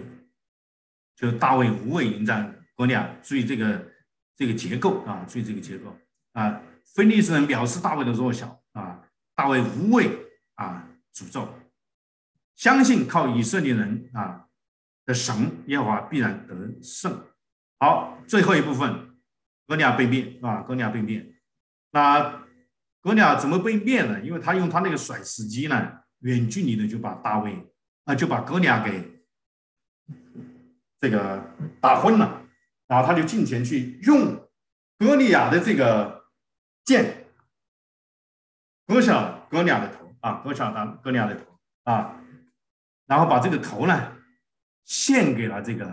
就大卫无畏迎战哥利亚，注意这个这个结构啊，注意这个结构啊。菲利斯人藐视大卫的弱小啊，大卫无畏啊，诅咒，相信靠以色列人啊的神耶和华必然得胜。好，最后一部分，哥利亚被灭啊，哥利亚被灭，那。哥利亚怎么被灭呢？因为他用他那个甩石机呢，远距离的就把大卫啊，就把哥利亚给这个打昏了，然后他就进前去用哥利亚的这个剑割下哥利亚的头啊，割下他哥利亚的头啊，然后把这个头呢献给了这个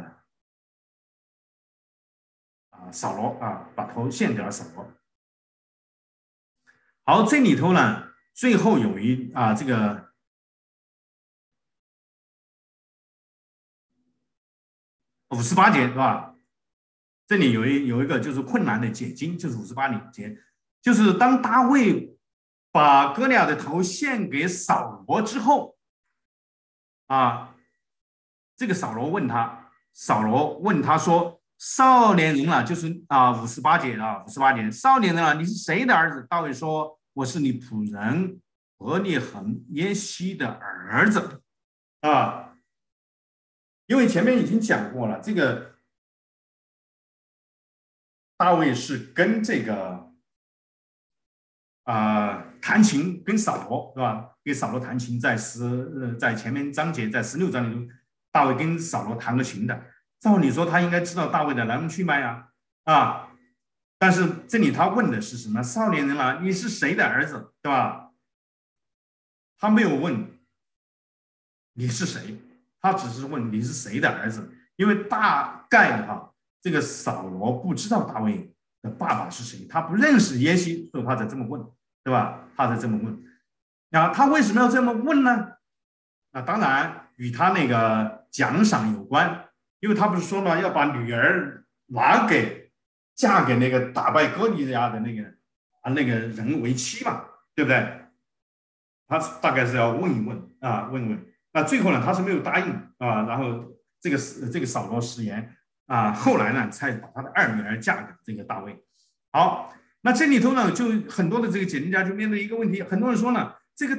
啊扫罗啊，把头献给了扫罗。好，这里头呢，最后有一啊，这个五十八节是吧？这里有一有一个就是困难的解经，就是五十八节，就是当大卫把哥利亚的头献给扫罗之后，啊，这个扫罗问他，扫罗问他说：“少年人啊，就是啊，五十八节啊，五十八节，少年人啊，你是谁的儿子？”大卫说。我是你仆人伯利恒耶西的儿子啊，因为前面已经讲过了，这个大卫是跟这个啊弹琴，跟扫罗是吧？跟扫罗弹琴，在十在前面章节，在十六章里头，大卫跟扫罗弹过琴的。照理说，他应该知道大卫的来龙去脉啊啊。但是这里他问的是什么？少年人啊，你是谁的儿子，对吧？他没有问你是谁，他只是问你是谁的儿子。因为大概哈，这个扫罗不知道大卫的爸爸是谁，他不认识耶西，所以他才这么问，对吧？他才这么问。那他为什么要这么问呢？那当然与他那个奖赏有关，因为他不是说嘛要把女儿拿给。嫁给那个打败哥利亚的那个啊那个人为妻嘛，对不对？他大概是要问一问啊，问一问。那最后呢，他是没有答应啊。然后这个这个扫罗食言啊，后来呢，才把他的二女儿嫁给这个大卫。好，那这里头呢，就很多的这个解经家就面对一个问题，很多人说呢，这个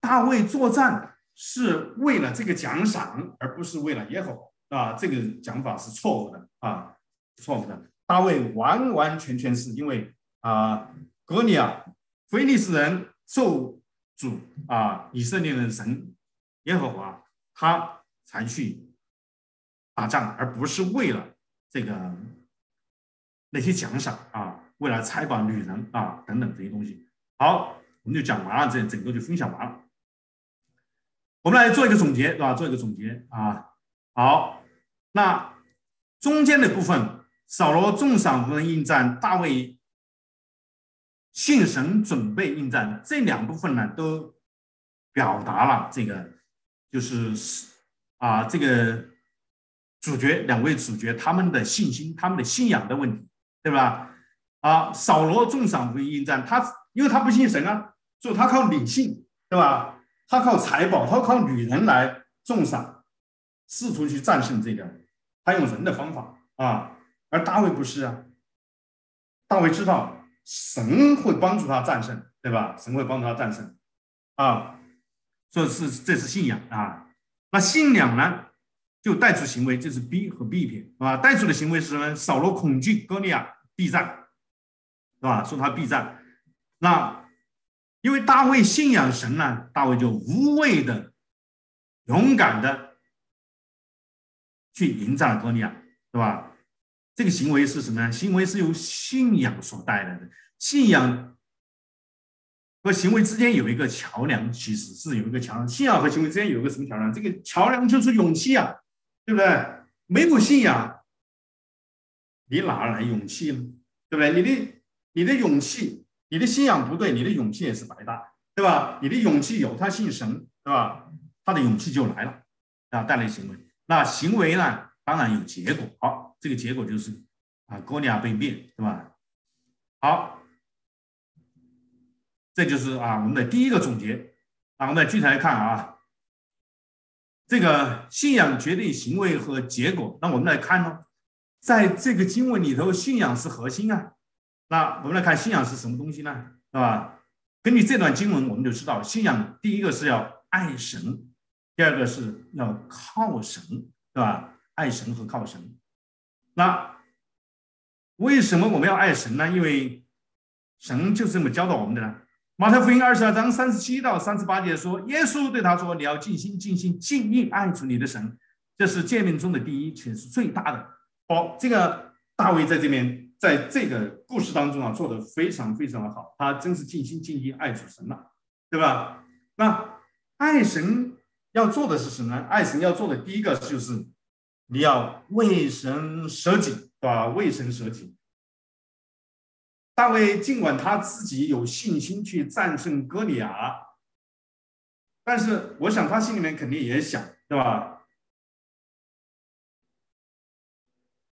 大卫作战是为了这个奖赏，而不是为了耶和华啊。这个讲法是错误的啊，错误的。大卫完完全全是因为啊，格里亚菲利斯人受主啊，以色列的神耶和华，他才去打仗，而不是为了这个那些奖赏啊，为了采访女人啊等等这些东西。好，我们就讲完了，这整个就分享完了。我们来做一个总结，是吧？做一个总结啊。好，那中间的部分。扫罗重赏无人应战，大卫信神准备应战，这两部分呢都表达了这个就是啊这个主角两位主角他们的信心、他们的信仰的问题，对吧？啊，扫罗重赏不应战，他因为他不信神啊，所以他靠理性，对吧？他靠财宝，他靠女人来重赏，试图去战胜这个，他用人的方法啊。而大卫不是啊，大卫知道神会帮助他战胜，对吧？神会帮助他战胜啊，这是这是信仰啊。那信仰呢，就带出行为，就是 B 和 B 撇啊。带出的行为是什么？扫罗恐惧哥利亚避战，是吧？说他避战，那。因为大卫信仰神呢，大卫就无畏的、勇敢的去迎战哥利亚，对吧？这个行为是什么呢？行为是由信仰所带来的。信仰和行为之间有一个桥梁，其实是有一个桥梁。信仰和行为之间有个什么桥梁？这个桥梁就是勇气啊，对不对？没有信仰，你哪来勇气呢？对不对？你的你的勇气。你的信仰不对，你的勇气也是白搭，对吧？你的勇气有，他信神，对吧？他的勇气就来了，啊，带来行为。那行为呢？当然有结果。好，这个结果就是啊，哥利亚被灭，对吧？好，这就是啊我们的第一个总结。啊，我们来具体来看啊，这个信仰决定行为和结果。那我们来看呢，在这个经文里头，信仰是核心啊。那我们来看信仰是什么东西呢？是吧？根据这段经文，我们就知道信仰第一个是要爱神，第二个是要靠神，对吧？爱神和靠神。那为什么我们要爱神呢？因为神就是这么教导我们的呢。马太福音二十二章三十七到三十八节说，耶稣对他说：“你要尽心、尽心、尽意爱主你的神，这是诫命中的第一，且是最大的。”好，这个大卫在这边。在这个故事当中啊，做的非常非常的好，他真是尽心尽意爱主神了，对吧？那爱神要做的是什么呢？爱神要做的第一个就是你要为神舍己，对吧？为神舍己。大卫尽管他自己有信心去战胜哥利亚，但是我想他心里面肯定也想，对吧？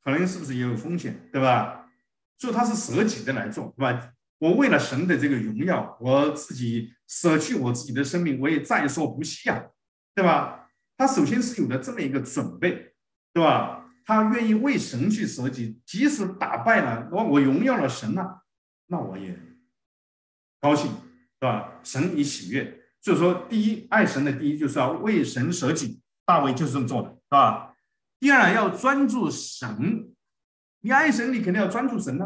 可能是不是也有风险，对吧？所以他是舍己的来做，对吧？我为了神的这个荣耀，我自己舍去我自己的生命，我也在所不惜啊，对吧？他首先是有了这么一个准备，对吧？他愿意为神去舍己，即使打败了，我我荣耀了神了，那我也高兴，对吧？神以喜悦。所以说，第一爱神的第一就是要为神舍己，大卫就是这么做的，是吧？第二要专注神。你爱神，你肯定要专注神呢，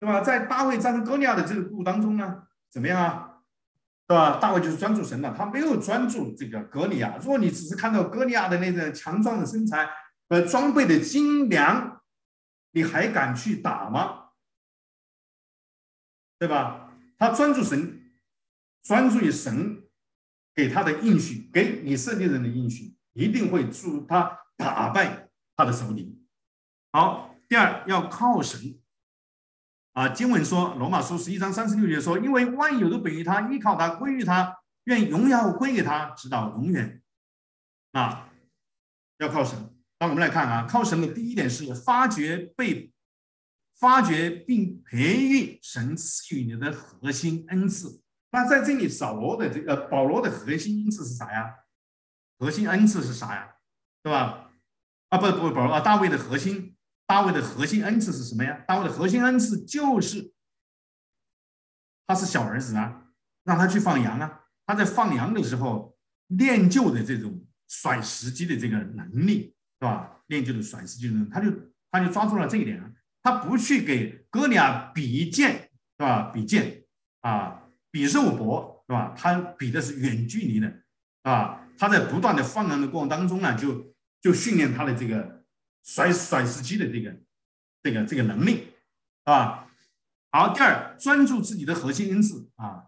对吧？在大卫战胜哥利亚的这个故当中呢，怎么样啊？对吧？大卫就是专注神的，他没有专注这个哥利亚。如果你只是看到哥利亚的那个强壮的身材和装备的精良，你还敢去打吗？对吧？他专注神，专注于神给他的应许，给以色列人的应许，一定会助他打败他的首领。好。第二要靠神，啊，经文说罗马书十一章三十六节说，因为万有都本于他，依靠他，归于他，愿荣耀归给他，直到永远。啊，要靠神。那我们来看啊，靠神的第一点是发掘被发掘并培育神赐予你的核心恩赐。那在这里，扫罗的这个保罗的核心恩赐是啥呀？核心恩赐是啥呀？对吧？啊，不不，保罗啊，大卫的核心。大卫的核心恩赐是什么呀？大卫的核心恩赐就是他是小儿子啊，让他去放羊啊。他在放羊的时候练就的这种甩石机的这个能力，是吧？练就的甩石机的能力，他就他就抓住了这一点啊。他不去给哥利亚比剑，是吧？比剑啊，比肉搏，是吧？他比的是远距离的，啊，他在不断的放羊的过程当中呢，就就训练他的这个。甩甩石机的这个这个这个能力，啊，好。第二，专注自己的核心恩赐啊，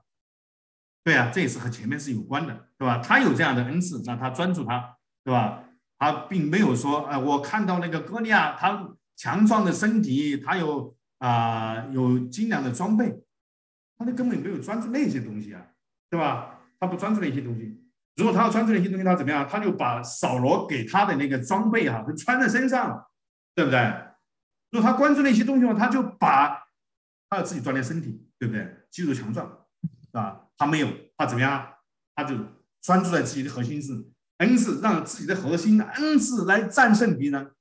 对啊，这也是和前面是有关的，对吧？他有这样的恩赐，那他专注他，对吧？他并没有说，哎，我看到那个哥利亚，他强壮的身体，他有啊有精良的装备，他就根本没有专注那些东西啊，对吧？他不专注那些东西。如果他要专注那些东西，他怎么样？他就把扫罗给他的那个装备啊，都穿在身上，对不对？如果他关注那些东西的话，他就把他要自己锻炼身体，对不对？肌肉强壮，啊，他没有，他怎么样？他就专注在自己的核心是恩赐，让自己的核心恩赐来战胜敌人，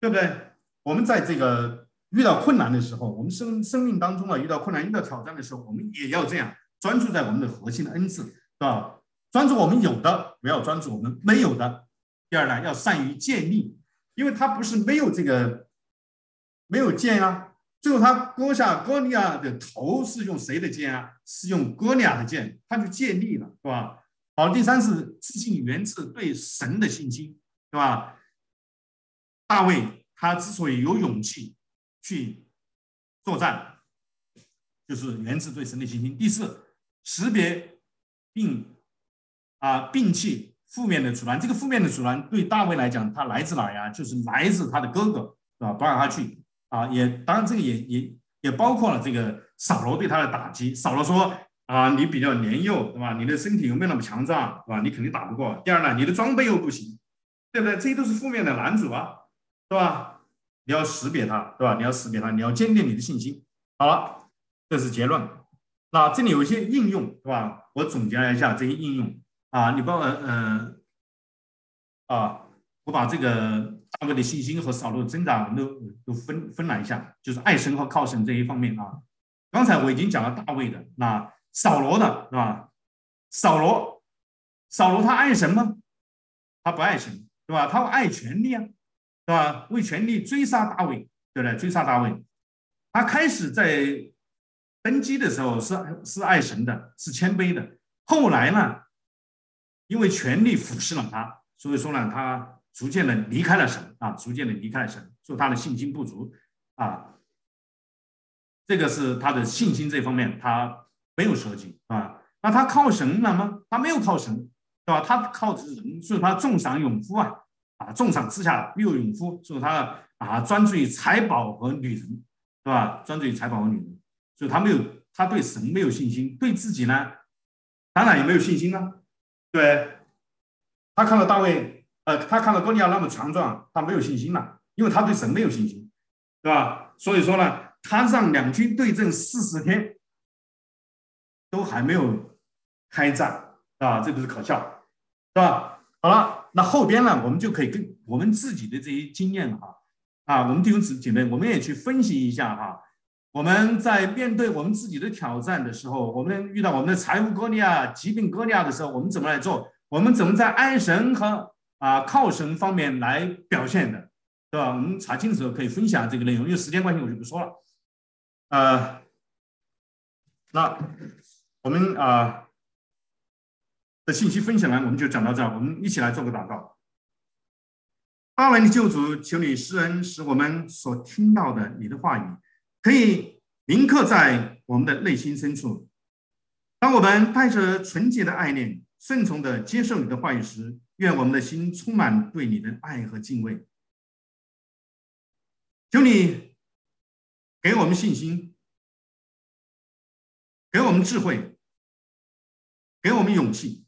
对不对？我们在这个遇到困难的时候，我们生生命当中啊，遇到困难、遇到挑战的时候，我们也要这样专注在我们的核心的恩赐，是吧？专注我们有的，不要专注我们没有的。第二呢，要善于建立，因为他不是没有这个没有剑啊，最后他割下哥利亚的头是用谁的剑啊？是用哥利亚的剑，他就建立了，是吧？好，第三是自信源自对神的信心，是吧？大卫他之所以有勇气去作战，就是源自对神的信心。第四，识别并啊摒弃负面的阻拦。这个负面的阻拦对大卫来讲，他来自哪呀？就是来自他的哥哥，是吧？不让他去啊，也当然这个也也也包括了这个扫罗对他的打击。扫罗说。啊，你比较年幼，对吧？你的身体又没那么强壮，对吧？你肯定打不过。第二呢，你的装备又不行，对不对？这些都是负面的拦阻啊，是吧？你要识别它，对吧？你要识别它，你要坚定你的信心。好了，这是结论。那这里有一些应用，是吧？我总结了一下这些应用啊，你帮我，嗯，啊，我把这个大卫的信心和扫罗的增长都都分分了一下，就是爱神和靠神这一方面啊。刚才我已经讲了大卫的那。扫罗的是吧？扫罗，扫罗他爱神吗？他不爱神，对吧？他爱权力啊，对吧？为权力追杀大卫，对不对？追杀大卫。他开始在登基的时候是是爱神的，是谦卑的。后来呢，因为权力腐蚀了他，所以说呢，他逐渐的离开了神啊，逐渐的离开了神，说他的信心不足啊。这个是他的信心这方面，他。没有设计啊，那他靠神了吗？他没有靠神，对吧？他靠的是人，所以他重赏勇夫啊，啊，重赏之下必有勇夫，所以他啊专注于财宝和女人，对吧？专注于财宝和女人，所以他没有，他对神没有信心，对自己呢，当然也没有信心了。对，他看到大卫，呃，他看到哥利亚那么强壮，他没有信心了，因为他对神没有信心，对吧？所以说呢，他让两军对阵四十天。都还没有开战啊，这个是可笑，是吧？好了，那后边呢，我们就可以跟我们自己的这些经验哈，啊，我们弟兄姐妹，我们也去分析一下哈。我们在面对我们自己的挑战的时候，我们遇到我们的财务割裂啊、疾病割裂的时候，我们怎么来做？我们怎么在爱神和啊靠神方面来表现的，对吧？我们查经的时候可以分享这个内容，因为时间关系我就不说了。呃，那。我们啊的信息分享完，我们就讲到这儿。我们一起来做个祷告。阿门的救主，求你施恩，使我们所听到的你的话语可以铭刻在我们的内心深处。当我们带着纯洁的爱念，顺从的接受你的话语时，愿我们的心充满对你的爱和敬畏。求你给我们信心，给我们智慧。给我们勇气，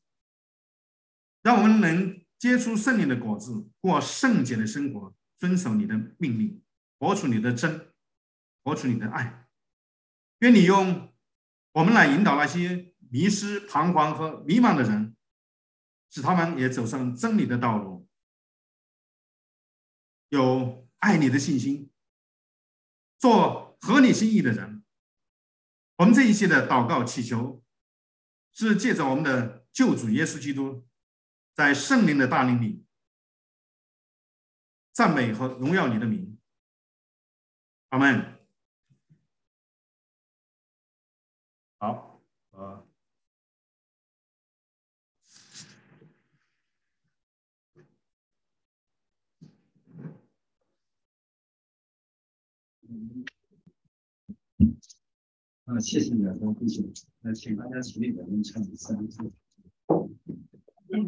让我们能结出圣灵的果子，过圣洁的生活，遵守你的命令，活出你的真，活出你的爱。愿你用我们来引导那些迷失、彷徨和迷茫的人，使他们也走上真理的道路，有爱你的信心，做合你心意的人。我们这一切的祷告祈求。是借着我们的救主耶稣基督，在圣灵的大能里赞美和荣耀你的名，阿门。好，啊。啊，谢谢你的分享。那请大家起立，我们唱三次。等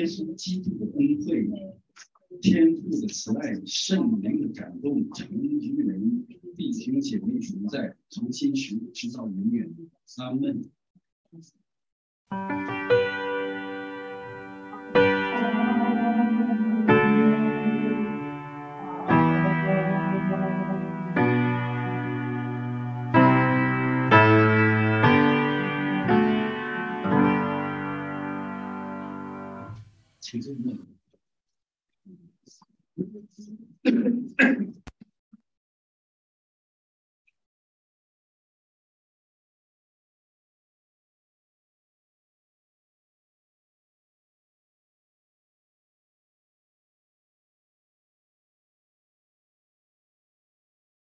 耶稣基督的恩惠、天父的慈爱、圣灵的感动，成于人弟兄姐妹同在，从今时直到永远。阿门。实呢。